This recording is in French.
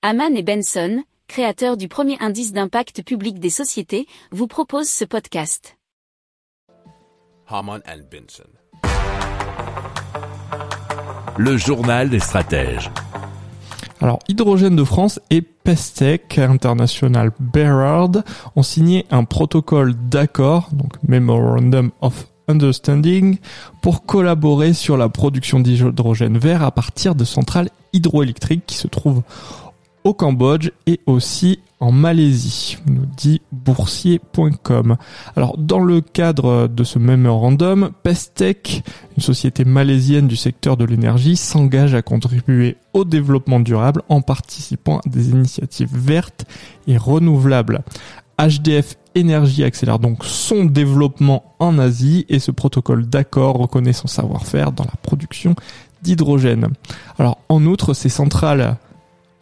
Haman et Benson, créateurs du premier indice d'impact public des sociétés, vous proposent ce podcast. Haman and Benson. Le journal des stratèges. Alors, Hydrogène de France et Pestec International Berard ont signé un protocole d'accord, donc Memorandum of Understanding, pour collaborer sur la production d'hydrogène vert à partir de centrales hydroélectriques qui se trouvent au Cambodge et aussi en Malaisie, nous dit boursier.com. Alors dans le cadre de ce mémorandum, Pestec, une société malaisienne du secteur de l'énergie, s'engage à contribuer au développement durable en participant à des initiatives vertes et renouvelables. HDF Énergie accélère donc son développement en Asie et ce protocole d'accord reconnaît son savoir-faire dans la production d'hydrogène. Alors en outre, ces centrales